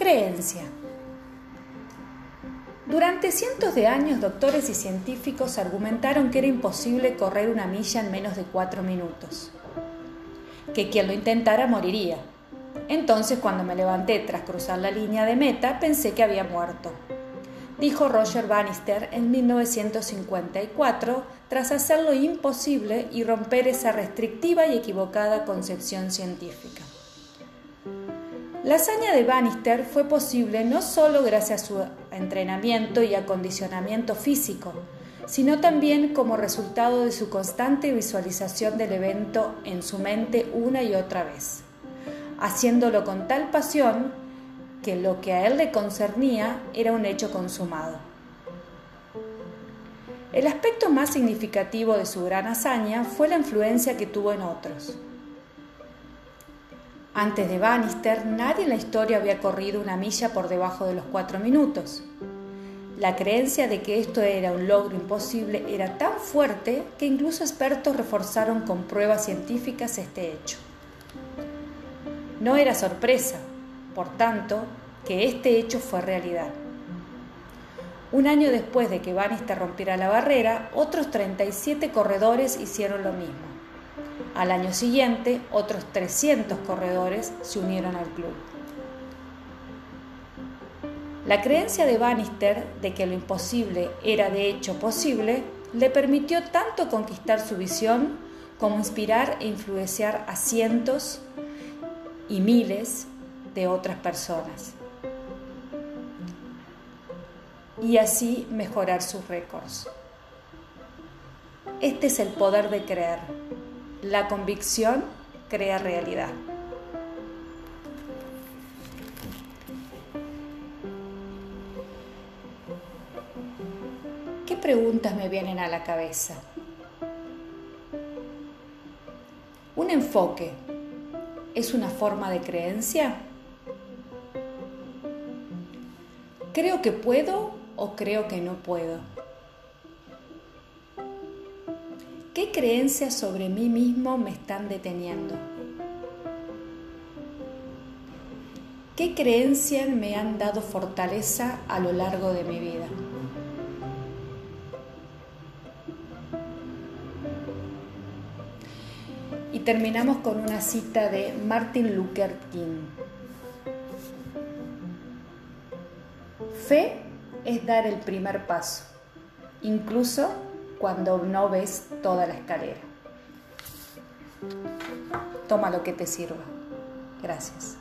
Creencia. Durante cientos de años, doctores y científicos argumentaron que era imposible correr una milla en menos de cuatro minutos, que quien lo intentara moriría. Entonces, cuando me levanté tras cruzar la línea de meta, pensé que había muerto, dijo Roger Bannister en 1954, tras hacer lo imposible y romper esa restrictiva y equivocada concepción científica. La hazaña de Bannister fue posible no solo gracias a su entrenamiento y acondicionamiento físico, sino también como resultado de su constante visualización del evento en su mente una y otra vez, haciéndolo con tal pasión que lo que a él le concernía era un hecho consumado. El aspecto más significativo de su gran hazaña fue la influencia que tuvo en otros. Antes de Bannister, nadie en la historia había corrido una milla por debajo de los cuatro minutos. La creencia de que esto era un logro imposible era tan fuerte que incluso expertos reforzaron con pruebas científicas este hecho. No era sorpresa, por tanto, que este hecho fue realidad. Un año después de que Bannister rompiera la barrera, otros 37 corredores hicieron lo mismo. Al año siguiente, otros 300 corredores se unieron al club. La creencia de Bannister de que lo imposible era de hecho posible le permitió tanto conquistar su visión como inspirar e influenciar a cientos y miles de otras personas. Y así mejorar sus récords. Este es el poder de creer. La convicción crea realidad. ¿Qué preguntas me vienen a la cabeza? ¿Un enfoque es una forma de creencia? ¿Creo que puedo o creo que no puedo? ¿Qué creencias sobre mí mismo me están deteniendo? ¿Qué creencias me han dado fortaleza a lo largo de mi vida? Y terminamos con una cita de Martin Luther King. Fe es dar el primer paso, incluso cuando no ves toda la escalera. Toma lo que te sirva. Gracias.